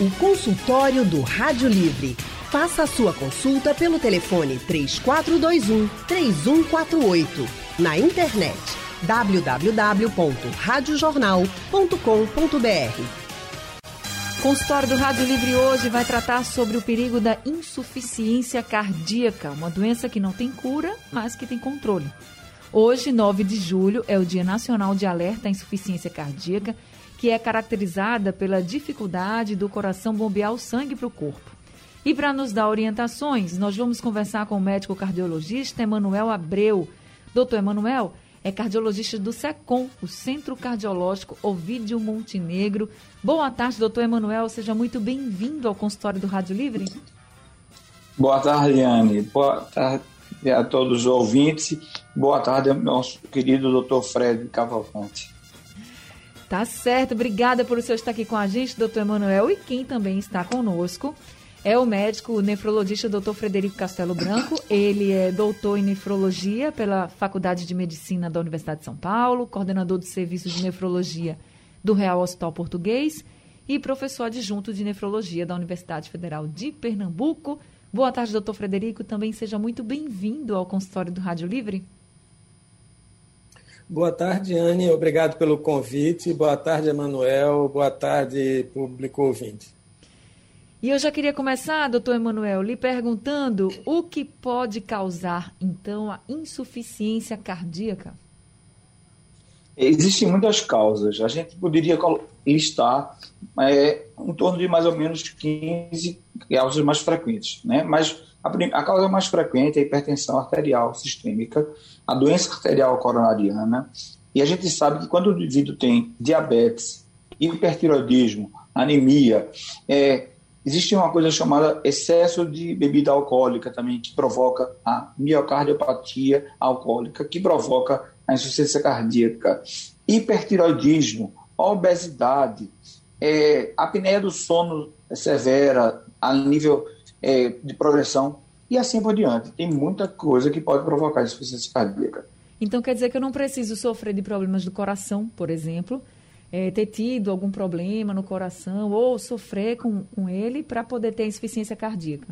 O consultório do Rádio Livre. Faça a sua consulta pelo telefone 3421 3148. Na internet www.radiojornal.com.br. O consultório do Rádio Livre hoje vai tratar sobre o perigo da insuficiência cardíaca, uma doença que não tem cura, mas que tem controle. Hoje, 9 de julho, é o Dia Nacional de Alerta à Insuficiência Cardíaca, que é caracterizada pela dificuldade do coração bombear o sangue para o corpo. E para nos dar orientações, nós vamos conversar com o médico cardiologista Emanuel Abreu. Doutor Emanuel, é cardiologista do SECOM, o Centro Cardiológico Ovídio Montenegro. Boa tarde, doutor Emanuel. Seja muito bem-vindo ao consultório do Rádio Livre. Boa tarde, Liane. Boa tarde a todos os ouvintes. Boa tarde ao nosso querido doutor Fred Cavalcante. Tá certo. Obrigada por o senhor estar aqui com a gente, doutor Emanuel, e quem também está conosco é o médico nefrologista Dr. Frederico Castelo Branco. Ele é doutor em nefrologia pela Faculdade de Medicina da Universidade de São Paulo, coordenador do serviço de nefrologia do Real Hospital Português e professor adjunto de nefrologia da Universidade Federal de Pernambuco. Boa tarde, doutor Frederico. Também seja muito bem-vindo ao consultório do Rádio Livre. Boa tarde, Anne. Obrigado pelo convite. Boa tarde, Emanuel. Boa tarde, público ouvinte. E eu já queria começar, doutor Emanuel, lhe perguntando o que pode causar, então, a insuficiência cardíaca? Existem muitas causas. A gente poderia listar é, em torno de mais ou menos 15 causas mais frequentes. Né? Mas a, a causa mais frequente é a hipertensão arterial sistêmica, a doença arterial coronariana. E a gente sabe que quando o indivíduo tem diabetes, hipertiroidismo, anemia, é, Existe uma coisa chamada excesso de bebida alcoólica também, que provoca a miocardiopatia alcoólica, que provoca a insuficiência cardíaca, hipertiroidismo, obesidade, é, apneia do sono severa a nível é, de progressão e assim por diante. Tem muita coisa que pode provocar insuficiência cardíaca. Então quer dizer que eu não preciso sofrer de problemas do coração, por exemplo, é, ter tido algum problema no coração ou sofrer com, com ele para poder ter insuficiência cardíaca?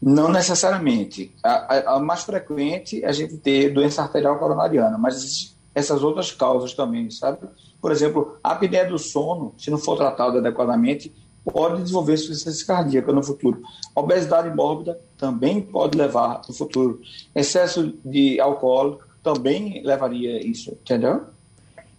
Não necessariamente. A, a, a, mais frequente é a gente ter doença arterial coronariana, mas essas outras causas também, sabe? Por exemplo, a apneia do sono, se não for tratado adequadamente, pode desenvolver insuficiência cardíaca no futuro. A obesidade mórbida também pode levar no futuro. Excesso de álcool também levaria isso, entendeu?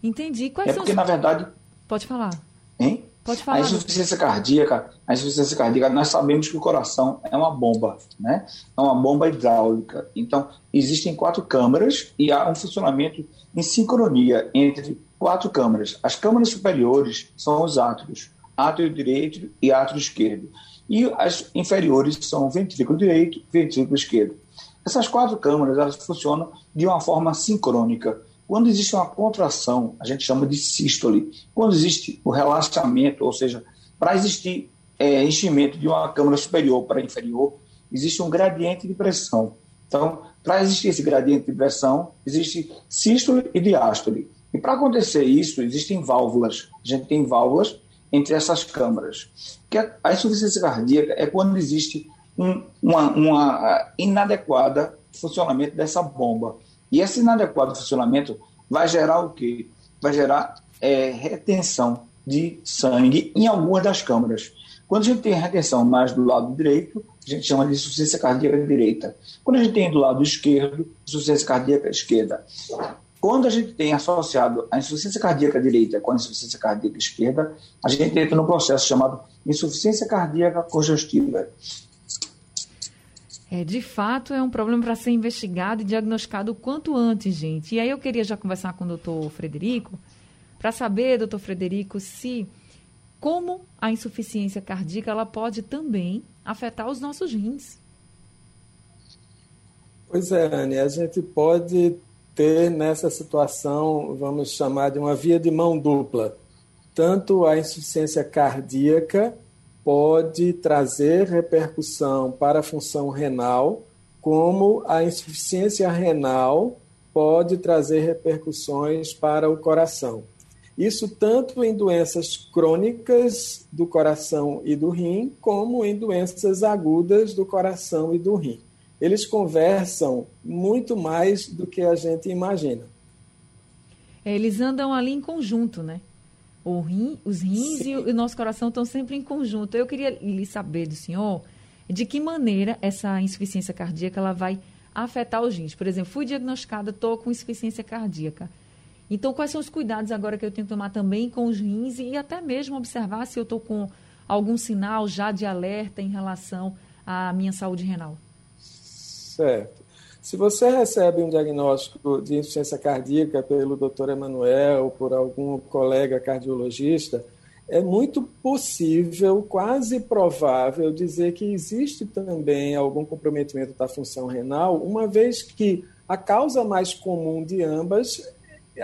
Entendi. Quais é são porque, os... na verdade. Pode falar. Hein? Pode falar. A insuficiência cardíaca, a insuficiência cardíaca, nós sabemos que o coração é uma bomba, né? É uma bomba hidráulica. Então, existem quatro câmaras e há um funcionamento em sincronia entre quatro câmaras. As câmaras superiores são os átrios, átrio direito e átrio esquerdo. E as inferiores são ventrículo direito e ventrículo esquerdo. Essas quatro câmaras elas funcionam de uma forma sincrônica. Quando existe uma contração, a gente chama de sístole. Quando existe o relaxamento, ou seja, para existir é, enchimento de uma câmara superior para inferior, existe um gradiente de pressão. Então, para existir esse gradiente de pressão, existe sístole e diástole. E para acontecer isso, existem válvulas. A gente tem válvulas entre essas câmaras. Que a insuficiência cardíaca é quando existe um, uma, uma inadequada funcionamento dessa bomba. E esse inadequado funcionamento vai gerar o quê? Vai gerar é, retenção de sangue em algumas das câmaras. Quando a gente tem retenção mais do lado direito, a gente chama de insuficiência cardíaca direita. Quando a gente tem do lado esquerdo, insuficiência cardíaca esquerda. Quando a gente tem associado a insuficiência cardíaca direita com a insuficiência cardíaca esquerda, a gente entra num processo chamado insuficiência cardíaca congestiva. É, de fato, é um problema para ser investigado e diagnosticado o quanto antes, gente. E aí eu queria já conversar com o doutor Frederico para saber, doutor Frederico, se como a insuficiência cardíaca ela pode também afetar os nossos rins. Pois é, Anne, a gente pode ter nessa situação, vamos chamar de uma via de mão dupla. Tanto a insuficiência cardíaca pode trazer repercussão para a função renal, como a insuficiência renal pode trazer repercussões para o coração. Isso tanto em doenças crônicas do coração e do rim, como em doenças agudas do coração e do rim. Eles conversam muito mais do que a gente imagina. É, eles andam ali em conjunto, né? Rim, os rins Sim. e o nosso coração estão sempre em conjunto. Eu queria lhe saber do senhor de que maneira essa insuficiência cardíaca ela vai afetar os rins. Por exemplo, fui diagnosticada, estou com insuficiência cardíaca. Então, quais são os cuidados agora que eu tenho que tomar também com os rins e até mesmo observar se eu estou com algum sinal já de alerta em relação à minha saúde renal? Certo. Se você recebe um diagnóstico de insuficiência cardíaca pelo Dr. Emanuel, por algum colega cardiologista, é muito possível, quase provável, dizer que existe também algum comprometimento da função renal, uma vez que a causa mais comum de ambas,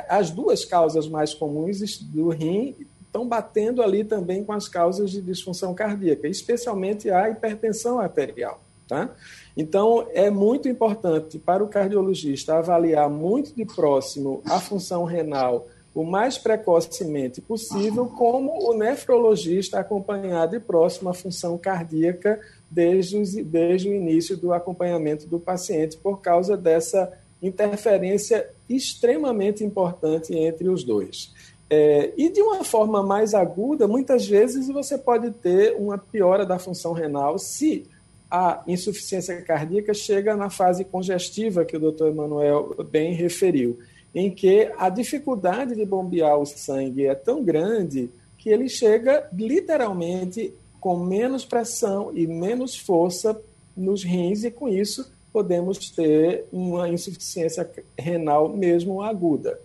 as duas causas mais comuns do rim estão batendo ali também com as causas de disfunção cardíaca, especialmente a hipertensão arterial. Tá? Então, é muito importante para o cardiologista avaliar muito de próximo a função renal o mais precocemente possível, como o nefrologista acompanhar de próximo a função cardíaca desde, os, desde o início do acompanhamento do paciente, por causa dessa interferência extremamente importante entre os dois. É, e de uma forma mais aguda, muitas vezes você pode ter uma piora da função renal se a insuficiência cardíaca chega na fase congestiva que o doutor Emanuel bem referiu em que a dificuldade de bombear o sangue é tão grande que ele chega literalmente com menos pressão e menos força nos rins, e com isso podemos ter uma insuficiência renal mesmo aguda.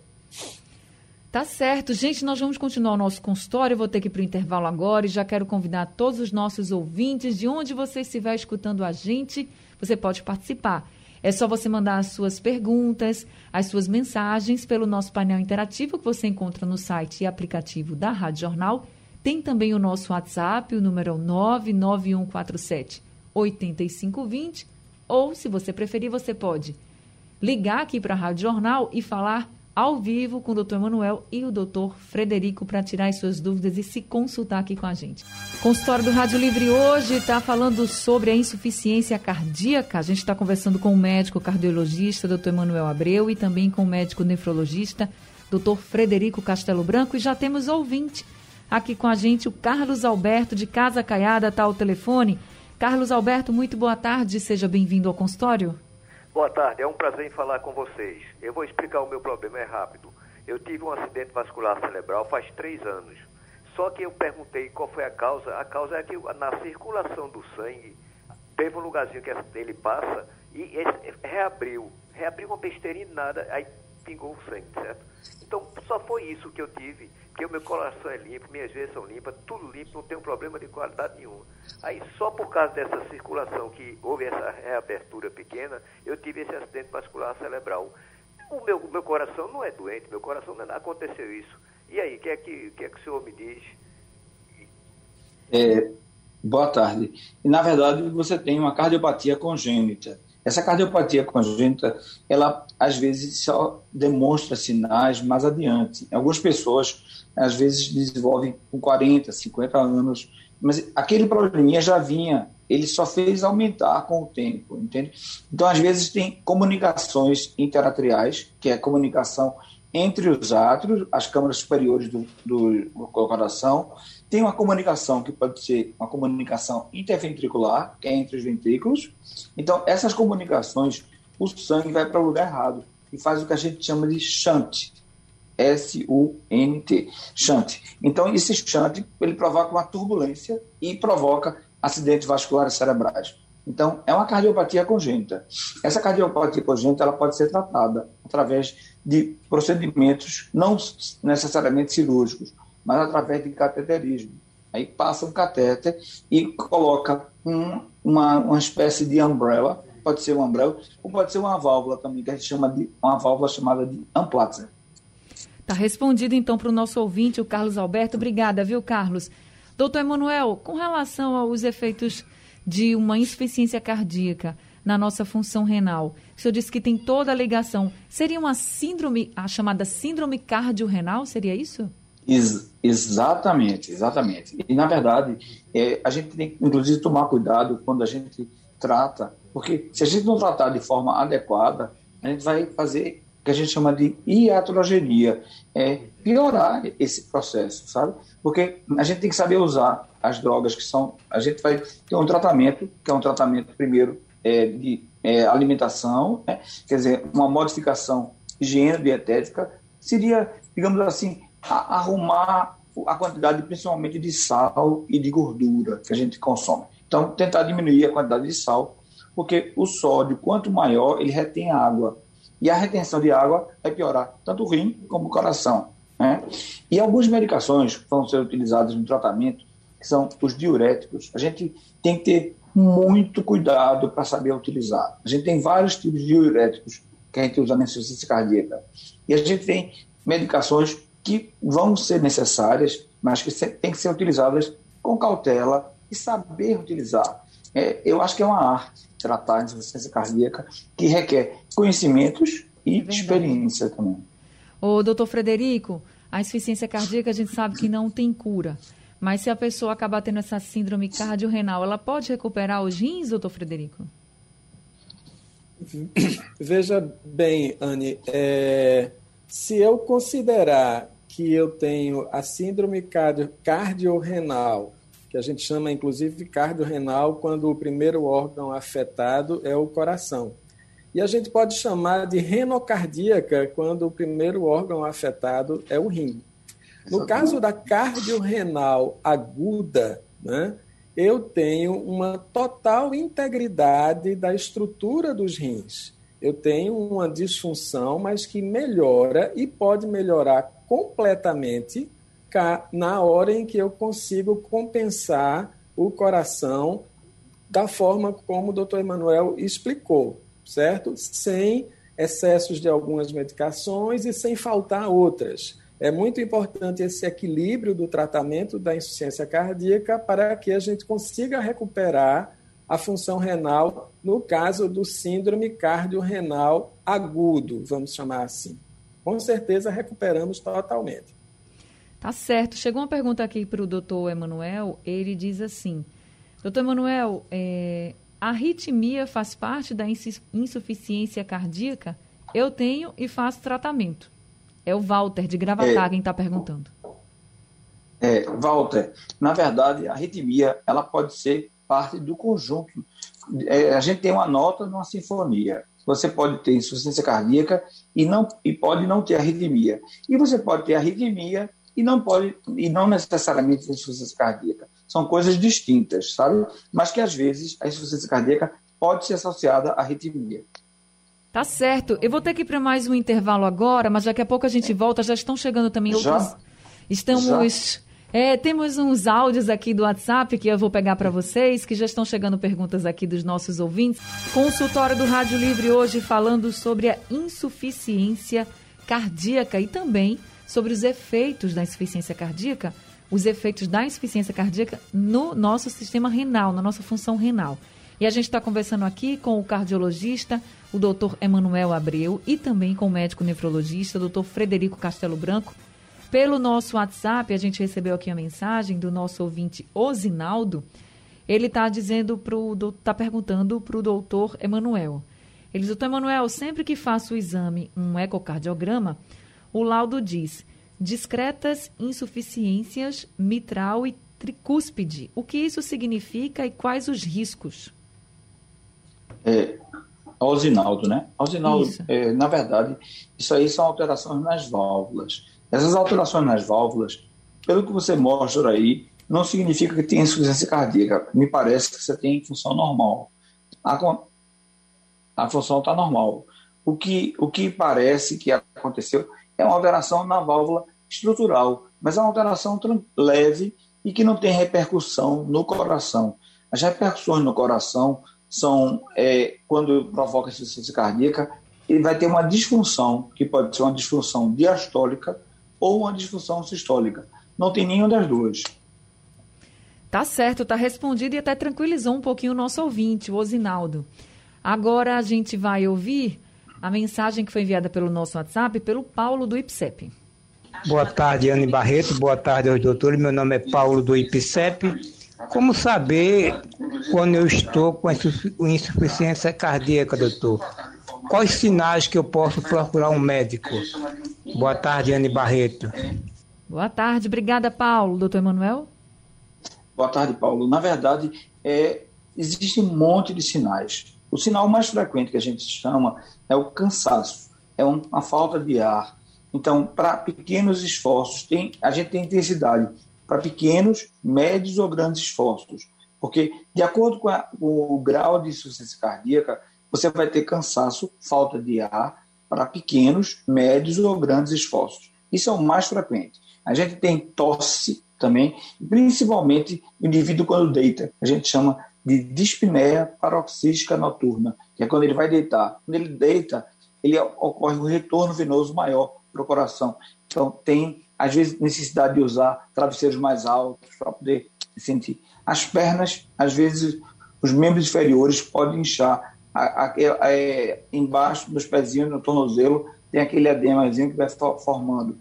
Tá certo. Gente, nós vamos continuar o nosso consultório. Eu vou ter que ir para o intervalo agora e já quero convidar todos os nossos ouvintes, de onde você estiver escutando a gente, você pode participar. É só você mandar as suas perguntas, as suas mensagens pelo nosso painel interativo que você encontra no site e aplicativo da Rádio Jornal. Tem também o nosso WhatsApp, o número 99147 8520. Ou, se você preferir, você pode ligar aqui para a Rádio Jornal e falar ao vivo com o doutor Emanuel e o doutor Frederico para tirar as suas dúvidas e se consultar aqui com a gente. Consultório do Rádio Livre hoje está falando sobre a insuficiência cardíaca. A gente está conversando com o médico cardiologista, doutor Emanuel Abreu, e também com o médico nefrologista, doutor Frederico Castelo Branco. E já temos ouvinte aqui com a gente, o Carlos Alberto de Casa Caiada, está ao telefone. Carlos Alberto, muito boa tarde, seja bem-vindo ao consultório. Boa tarde, é um prazer em falar com vocês. Eu vou explicar o meu problema, é rápido. Eu tive um acidente vascular cerebral faz três anos. Só que eu perguntei qual foi a causa. A causa é que na circulação do sangue, teve um lugarzinho que ele passa e reabriu. Reabriu uma besteirinha nada, aí pingou o sangue, certo? Então, só foi isso que eu tive, que o meu coração é limpo, minhas veias são limpas, tudo limpo, não um problema de qualidade nenhuma. Aí, só por causa dessa circulação que houve essa reabertura pequena, eu tive esse acidente vascular cerebral. O meu, meu coração não é doente, meu coração não aconteceu isso. E aí, o que, é que, que é que o senhor me diz? É, boa tarde. Na verdade, você tem uma cardiopatia congênita. Essa cardiopatia congênita, ela às vezes só demonstra sinais mais adiante. Algumas pessoas, às vezes, desenvolvem com 40, 50 anos, mas aquele probleminha já vinha, ele só fez aumentar com o tempo, entende? Então, às vezes, tem comunicações interatriais, que é a comunicação entre os átrios, as câmaras superiores do, do, coração, tem uma comunicação que pode ser uma comunicação interventricular, que é entre os ventrículos. Então, essas comunicações, o sangue vai para o lugar errado e faz o que a gente chama de shunt. S-U-N-T, shunt. Então, esse shunt, ele provoca uma turbulência e provoca acidentes vasculares cerebrais. Então, é uma cardiopatia congênita. Essa cardiopatia congênita ela pode ser tratada através de procedimentos não necessariamente cirúrgicos, mas através de cateterismo. Aí passa um catéter e coloca um, uma, uma espécie de umbrella, pode ser uma umbrella, ou pode ser uma válvula também, que a gente chama de uma válvula chamada de amplatzer. Está respondido então para o nosso ouvinte, o Carlos Alberto. Obrigada, viu, Carlos? Doutor Emanuel, com relação aos efeitos de uma insuficiência cardíaca na nossa função renal, o senhor disse que tem toda a ligação. Seria uma síndrome, a chamada síndrome cardiorrenal, seria isso? Ex exatamente, exatamente. E, na verdade, é, a gente tem que, inclusive, tomar cuidado quando a gente trata, porque se a gente não tratar de forma adequada, a gente vai fazer o que a gente chama de iatrogenia, é piorar esse processo, sabe? Porque a gente tem que saber usar as drogas que são. A gente vai ter um tratamento, que é um tratamento, primeiro, é, de é, alimentação, né? quer dizer, uma modificação higiene dietética, seria, digamos assim, arrumar a quantidade, principalmente de sal e de gordura que a gente consome. Então, tentar diminuir a quantidade de sal, porque o sódio, quanto maior, ele retém água. E a retenção de água vai piorar tanto o rim como o coração. Né? E algumas medicações que vão ser utilizadas no tratamento, que são os diuréticos, a gente tem que ter muito cuidado para saber utilizar. A gente tem vários tipos de diuréticos que a gente usa na insuficiência cardíaca. E a gente tem medicações que vão ser necessárias, mas que têm que ser utilizadas com cautela e saber utilizar. É, eu acho que é uma arte tratar a insuficiência cardíaca que requer conhecimentos e é experiência também. O doutor Frederico, a insuficiência cardíaca a gente sabe que não tem cura. Mas se a pessoa acabar tendo essa síndrome cardiorrenal, ela pode recuperar os rins, doutor Frederico? Veja bem, Anne, é, se eu considerar que eu tenho a síndrome cardio, cardiorrenal, que a gente chama inclusive cardiorrenal quando o primeiro órgão afetado é o coração. E a gente pode chamar de renocardíaca quando o primeiro órgão afetado é o rim. No caso da cardiorrenal aguda, né, eu tenho uma total integridade da estrutura dos rins. Eu tenho uma disfunção, mas que melhora e pode melhorar completamente na hora em que eu consigo compensar o coração da forma como o doutor Emanuel explicou, certo? Sem excessos de algumas medicações e sem faltar outras. É muito importante esse equilíbrio do tratamento da insuficiência cardíaca para que a gente consiga recuperar a função renal no caso do síndrome cardiorrenal agudo, vamos chamar assim. Com certeza recuperamos totalmente. Tá certo. Chegou uma pergunta aqui para o doutor Emanuel. Ele diz assim: Doutor Emanuel, é, a arritmia faz parte da insuficiência cardíaca? Eu tenho e faço tratamento. É o Walter, de Gravatá, é, quem está perguntando. É, Walter, na verdade, a arritmia ela pode ser parte do conjunto. É, a gente tem uma nota numa sinfonia. Você pode ter insuficiência cardíaca e, não, e pode não ter arritmia. E você pode ter arritmia e não pode e não necessariamente ter insuficiência cardíaca. São coisas distintas, sabe? Mas que às vezes a insuficiência cardíaca pode ser associada à arritmia. Tá certo. Eu vou ter que ir para mais um intervalo agora, mas daqui a pouco a gente volta. Já estão chegando também outros. Já? Estamos. Já? É, temos uns áudios aqui do WhatsApp que eu vou pegar para vocês, que já estão chegando perguntas aqui dos nossos ouvintes. Consultório do Rádio Livre hoje falando sobre a insuficiência cardíaca e também sobre os efeitos da insuficiência cardíaca, os efeitos da insuficiência cardíaca no nosso sistema renal, na nossa função renal. E a gente está conversando aqui com o cardiologista, o doutor Emanuel Abreu, e também com o médico nefrologista, o doutor Frederico Castelo Branco. Pelo nosso WhatsApp, a gente recebeu aqui a mensagem do nosso ouvinte Osinaldo. Ele está dizendo pro, está perguntando para o doutor Emanuel. Ele diz, doutor Emanuel, sempre que faço o exame, um ecocardiograma, o laudo diz discretas insuficiências mitral e tricúspide. O que isso significa e quais os riscos? É, Alzinaldo, né? Alzinaldo, é, na verdade, isso aí são alterações nas válvulas. Essas alterações nas válvulas, pelo que você mostra aí, não significa que tem insuficiência cardíaca. Me parece que você tem função normal. A, a função está normal. O que, o que parece que aconteceu é uma alteração na válvula estrutural, mas é uma alteração leve e que não tem repercussão no coração. As repercussões no coração são é, quando provoca insuficiência cardíaca, ele vai ter uma disfunção, que pode ser uma disfunção diastólica ou uma disfunção sistólica. Não tem nenhuma das duas. Tá certo, tá respondido e até tranquilizou um pouquinho o nosso ouvinte, o Osinaldo. Agora a gente vai ouvir a mensagem que foi enviada pelo nosso WhatsApp pelo Paulo do IPSEP. Boa tarde, Anne Barreto. Boa tarde aos doutores. Meu nome é Paulo do IPCEP. Como saber quando eu estou com insuficiência cardíaca, doutor? Quais sinais que eu posso procurar um médico? Boa tarde, Anne Barreto. Boa tarde, obrigada, Paulo. Doutor Emanuel? Boa tarde, Paulo. Na verdade, é, existe um monte de sinais. O sinal mais frequente que a gente chama é o cansaço, é uma falta de ar. Então, para pequenos esforços, tem, a gente tem intensidade para pequenos, médios ou grandes esforços. Porque, de acordo com, a, com o grau de insuficiência cardíaca, você vai ter cansaço, falta de ar para pequenos, médios ou grandes esforços. Isso é o mais frequente. A gente tem tosse também, principalmente o indivíduo quando deita. A gente chama de dispneia paroxística noturna, que é quando ele vai deitar. Quando ele deita, ele ocorre um retorno venoso maior para o coração. Então, tem, às vezes, necessidade de usar travesseiros mais altos para poder sentir. As pernas, às vezes, os membros inferiores podem inchar. A, a, é, embaixo dos pezinhos, no tornozelo, tem aquele edemazinho que vai formando.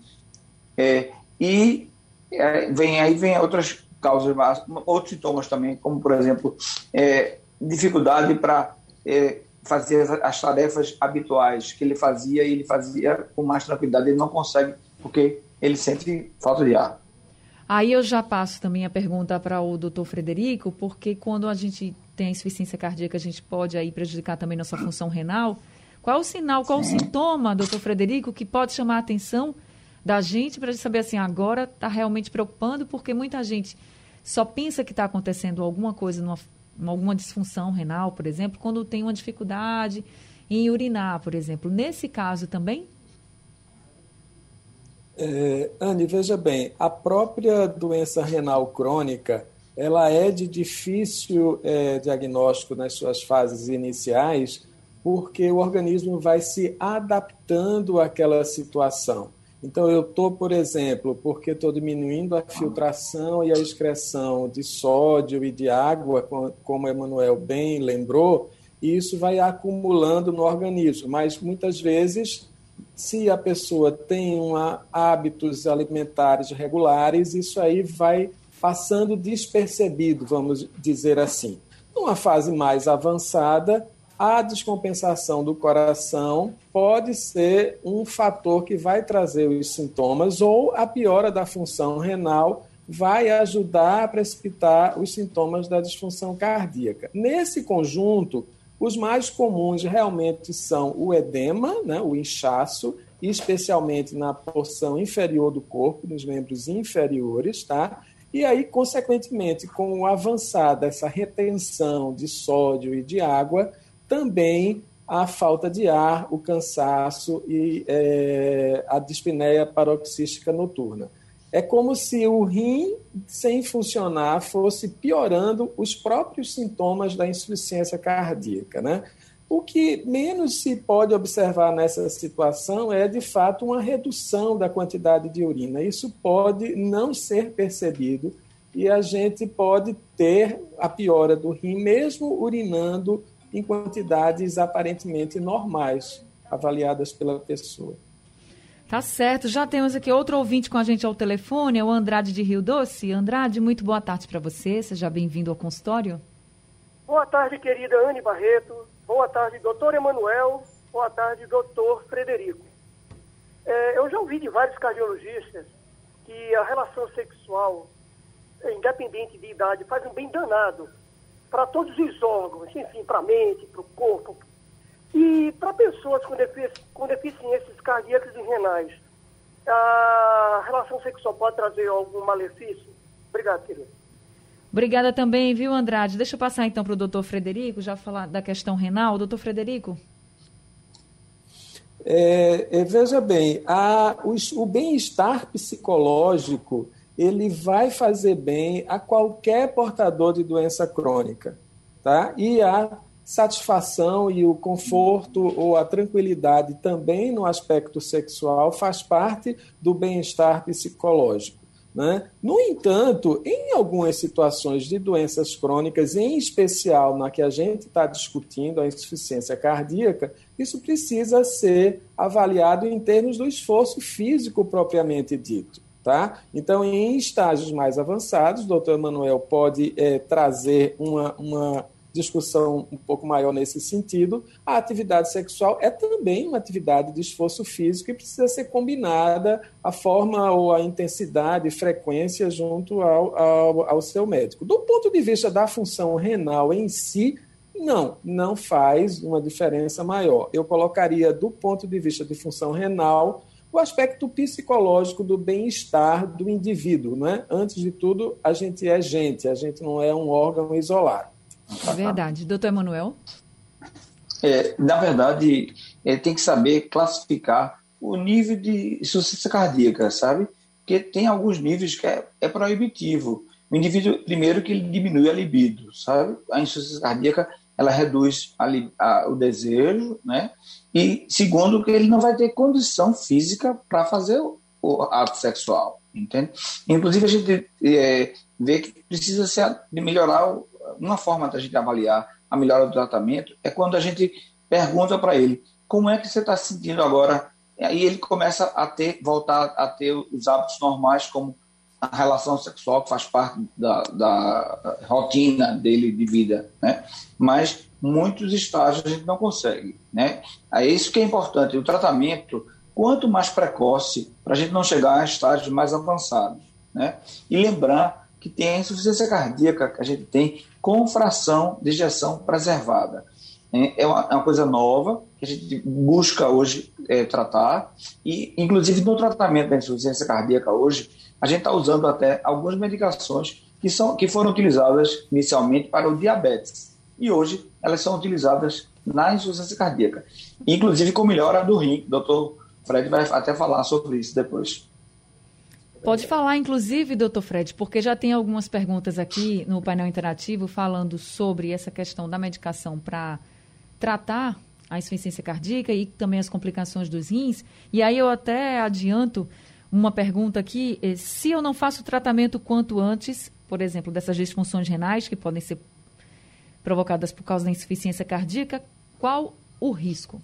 É, e é, vem aí vem outras causas, outros sintomas também, como por exemplo é, dificuldade para é, fazer as tarefas habituais que ele fazia e ele fazia com mais tranquilidade. Ele não consegue porque ele sente falta de ar. Aí eu já passo também a pergunta para o doutor Frederico, porque quando a gente tem a insuficiência cardíaca, a gente pode aí prejudicar também nossa função renal. Qual o sinal, qual o sintoma, doutor Frederico, que pode chamar a atenção da gente para saber assim, agora está realmente preocupando, porque muita gente só pensa que está acontecendo alguma coisa, numa, alguma disfunção renal, por exemplo, quando tem uma dificuldade em urinar, por exemplo. Nesse caso também? É, Anne, veja bem, a própria doença renal crônica, ela é de difícil é, diagnóstico nas suas fases iniciais, porque o organismo vai se adaptando àquela situação. Então, eu estou, por exemplo, porque estou diminuindo a filtração e a excreção de sódio e de água, como Emanuel bem lembrou, e isso vai acumulando no organismo. Mas muitas vezes, se a pessoa tem uma, hábitos alimentares regulares, isso aí vai passando despercebido, vamos dizer assim. Numa fase mais avançada, a descompensação do coração pode ser um fator que vai trazer os sintomas, ou a piora da função renal vai ajudar a precipitar os sintomas da disfunção cardíaca. Nesse conjunto, os mais comuns realmente são o edema, né, o inchaço, especialmente na porção inferior do corpo, nos membros inferiores, tá? E aí, consequentemente, com o avançar dessa retenção de sódio e de água, também a falta de ar, o cansaço e é, a dispneia paroxística noturna. É como se o rim, sem funcionar, fosse piorando os próprios sintomas da insuficiência cardíaca. Né? O que menos se pode observar nessa situação é, de fato, uma redução da quantidade de urina. Isso pode não ser percebido e a gente pode ter a piora do rim, mesmo urinando em quantidades aparentemente normais, avaliadas pela pessoa. Tá certo. Já temos aqui outro ouvinte com a gente ao telefone, é o Andrade de Rio Doce. Andrade, muito boa tarde para você. Seja bem-vindo ao consultório. Boa tarde, querida Anne Barreto. Boa tarde, doutor Emanuel. Boa tarde, doutor Frederico. É, eu já ouvi de vários cardiologistas que a relação sexual, independente de idade, faz um bem danado para todos os órgãos, enfim, para a mente, para o corpo. E para pessoas com, defici com deficiências cardíacas e renais, a relação sexual pode trazer algum malefício? Obrigado, querido. Obrigada também, viu, Andrade? Deixa eu passar então para o doutor Frederico, já falar da questão renal. Doutor Frederico? É, é, veja bem, a, o, o bem-estar psicológico ele vai fazer bem a qualquer portador de doença crônica, tá? E a satisfação e o conforto ou a tranquilidade também no aspecto sexual faz parte do bem-estar psicológico. Né? No entanto, em algumas situações de doenças crônicas, em especial na que a gente está discutindo, a insuficiência cardíaca, isso precisa ser avaliado em termos do esforço físico propriamente dito. Tá? Então, em estágios mais avançados, o doutor Emanuel pode é, trazer uma, uma discussão um pouco maior nesse sentido, a atividade sexual é também uma atividade de esforço físico e precisa ser combinada a forma ou a intensidade e frequência junto ao, ao, ao seu médico. Do ponto de vista da função renal em si, não, não faz uma diferença maior. Eu colocaria, do ponto de vista de função renal, o aspecto psicológico do bem-estar do indivíduo. Né? Antes de tudo, a gente é gente, a gente não é um órgão isolado. É verdade. Doutor Emanuel? É, na verdade, é, tem que saber classificar o nível de insuficiência cardíaca, sabe? Porque tem alguns níveis que é, é proibitivo. O indivíduo, primeiro, que ele diminui a libido, sabe? A insuficiência cardíaca, ela reduz a, a, o desejo, né? E, segundo, que ele não vai ter condição física para fazer o, o, ato sexual, entende? Inclusive, a gente é, vê que precisa se, de melhorar o, uma forma da gente avaliar a melhora do tratamento é quando a gente pergunta para ele como é que você está se sentindo agora. E aí ele começa a ter, voltar a ter os hábitos normais, como a relação sexual, que faz parte da, da rotina dele de vida, né? Mas muitos estágios a gente não consegue, né? É isso que é importante. O tratamento, quanto mais precoce, para a gente não chegar a estágios mais avançados, né? E lembrar que tem a insuficiência cardíaca que a gente tem com fração de ejeção preservada. É, é uma, é uma coisa nova que a gente busca hoje é, tratar e, inclusive, no tratamento da insuficiência cardíaca hoje, a gente está usando até algumas medicações que, são, que foram utilizadas inicialmente para o diabetes e hoje elas são utilizadas na insuficiência cardíaca, inclusive com melhora do rim. Doutor Fred vai até falar sobre isso depois. Pode falar, inclusive, doutor Fred, porque já tem algumas perguntas aqui no painel interativo falando sobre essa questão da medicação para tratar a insuficiência cardíaca e também as complicações dos rins. E aí eu até adianto uma pergunta aqui: eh, se eu não faço tratamento quanto antes, por exemplo, dessas disfunções renais que podem ser provocadas por causa da insuficiência cardíaca, qual o risco?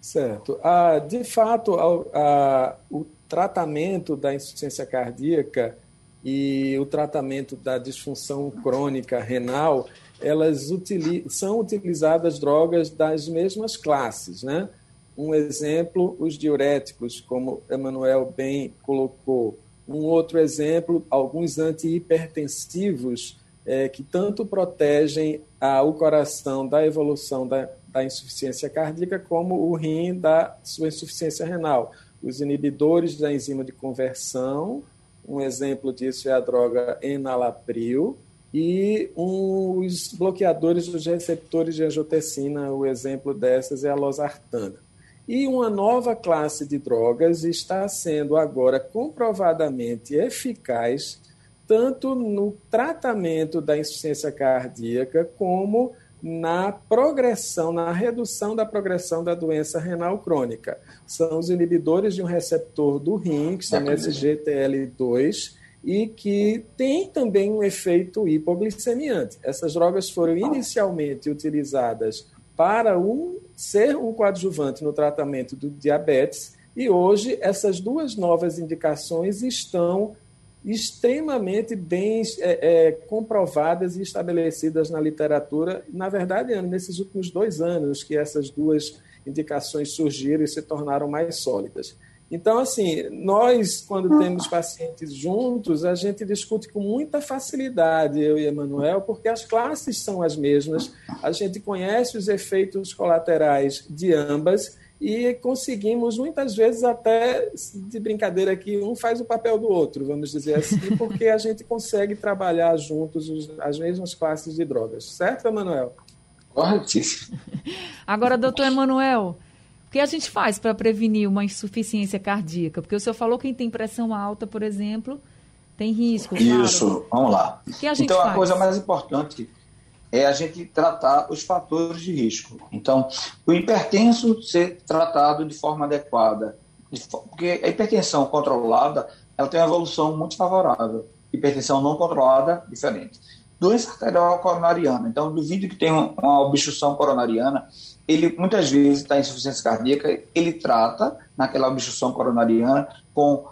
Certo. Ah, de fato, ah, o tratamento da insuficiência cardíaca e o tratamento da disfunção crônica renal, elas são utilizadas drogas das mesmas classes, né? Um exemplo, os diuréticos, como Emanuel bem colocou. Um outro exemplo, alguns antihipertensivos é, que tanto protegem a, o coração da evolução da, da insuficiência cardíaca como o rim da sua insuficiência renal os inibidores da enzima de conversão, um exemplo disso é a droga enalapril, e os bloqueadores dos receptores de angiotensina, o exemplo dessas é a losartana. E uma nova classe de drogas está sendo agora comprovadamente eficaz tanto no tratamento da insuficiência cardíaca como na progressão, na redução da progressão da doença renal crônica. São os inibidores de um receptor do rim, que chama SGTL2, e que tem também um efeito hipoglicemiante. Essas drogas foram inicialmente utilizadas para um, ser um coadjuvante no tratamento do diabetes, e hoje essas duas novas indicações estão extremamente bem é, é, comprovadas e estabelecidas na literatura. Na verdade, nesses últimos dois anos que essas duas indicações surgiram e se tornaram mais sólidas. Então, assim, nós, quando temos pacientes juntos, a gente discute com muita facilidade, eu e Emanuel, porque as classes são as mesmas, a gente conhece os efeitos colaterais de ambas e conseguimos muitas vezes até de brincadeira que um faz o papel do outro, vamos dizer assim, porque a gente consegue trabalhar juntos as mesmas classes de drogas, certo, Emanuel? Corretíssimo. Agora, doutor Emanuel, o que a gente faz para prevenir uma insuficiência cardíaca? Porque o senhor falou que quem tem pressão alta, por exemplo, tem risco. Isso, claro. vamos lá. O que a gente então, faz? a coisa mais importante é a gente tratar os fatores de risco. Então, o hipertenso ser tratado de forma adequada, porque a hipertensão controlada ela tem uma evolução muito favorável. hipertensão não controlada, diferente. Doença arterial coronariana. Então, do vídeo que tem uma obstrução coronariana, ele muitas vezes está em insuficiência cardíaca, ele trata naquela obstrução coronariana com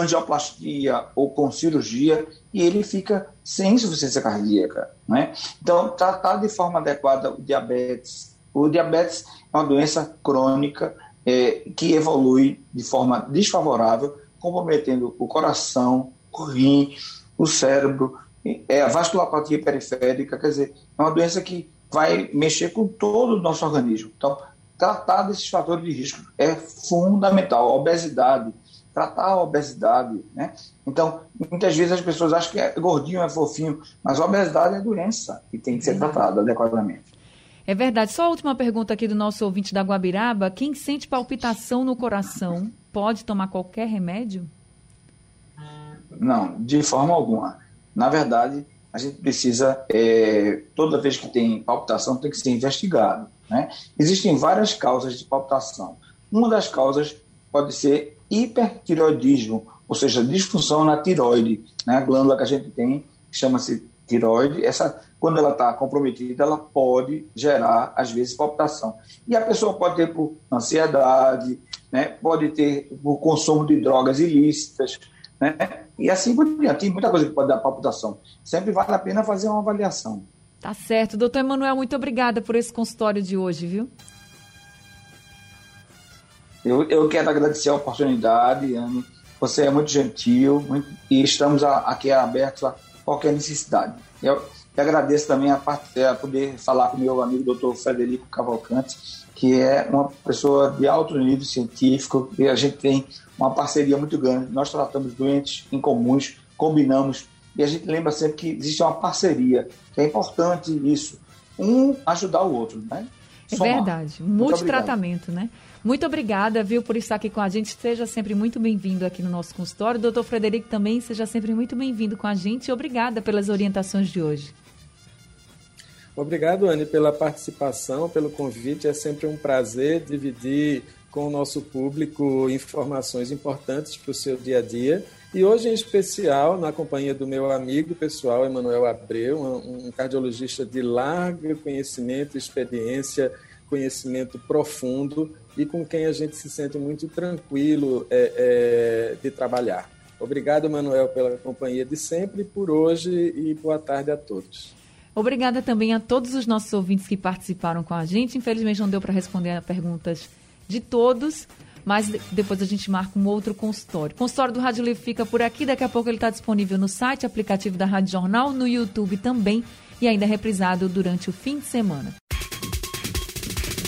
angioplastia ou com cirurgia e ele fica sem insuficiência cardíaca. Né? Então, tratar de forma adequada o diabetes. O diabetes é uma doença crônica é, que evolui de forma desfavorável, comprometendo o coração, o rim, o cérebro, é, a vasculopatia periférica, quer dizer, é uma doença que vai mexer com todo o nosso organismo. Então, tratar desses fatores de risco é fundamental. A obesidade, tratar a obesidade, né? Então, muitas vezes as pessoas acham que é gordinho, é fofinho, mas a obesidade é doença e tem que ser tratada adequadamente. É verdade. Só a última pergunta aqui do nosso ouvinte da Guabiraba. Quem sente palpitação no coração pode tomar qualquer remédio? Não, de forma alguma. Na verdade, a gente precisa, é, toda vez que tem palpitação, tem que ser investigado. Né? Existem várias causas de palpitação. Uma das causas pode ser hipertiroidismo, ou seja, disfunção na tiroide, né? a glândula que a gente tem, chama-se tiroide, essa, quando ela está comprometida, ela pode gerar, às vezes, palpitação. E a pessoa pode ter por ansiedade, né? pode ter por consumo de drogas ilícitas, né? e assim por diante. Tem muita coisa que pode dar palpitação. Sempre vale a pena fazer uma avaliação. Tá certo. Doutor Emanuel, muito obrigada por esse consultório de hoje, viu? Eu, eu quero agradecer a oportunidade, Anne. Você é muito gentil muito, e estamos a, aqui abertos a qualquer necessidade. Eu, eu agradeço também a, a, poder falar com meu amigo doutor Frederico Cavalcante, que é uma pessoa de alto nível científico e a gente tem uma parceria muito grande. Nós tratamos doentes incomuns, combinamos e a gente lembra sempre que existe uma parceria, que é importante isso. Um ajudar o outro, né? É verdade. Multitratamento, né? Muito obrigada, viu, por estar aqui com a gente. Seja sempre muito bem-vindo aqui no nosso consultório. Doutor Frederico também, seja sempre muito bem-vindo com a gente. Obrigada pelas orientações de hoje. Obrigado, Anne, pela participação, pelo convite. É sempre um prazer dividir com o nosso público informações importantes para o seu dia a dia. E hoje, em especial, na companhia do meu amigo pessoal, Emanuel Abreu, um cardiologista de largo conhecimento, experiência, conhecimento profundo e com quem a gente se sente muito tranquilo é, é, de trabalhar. Obrigado, Manuel, pela companhia de sempre, por hoje e boa tarde a todos. Obrigada também a todos os nossos ouvintes que participaram com a gente. Infelizmente não deu para responder a perguntas de todos, mas depois a gente marca um outro consultório. O consultório do Rádio Livre fica por aqui. Daqui a pouco ele está disponível no site, aplicativo da Rádio Jornal, no YouTube também e ainda reprisado durante o fim de semana.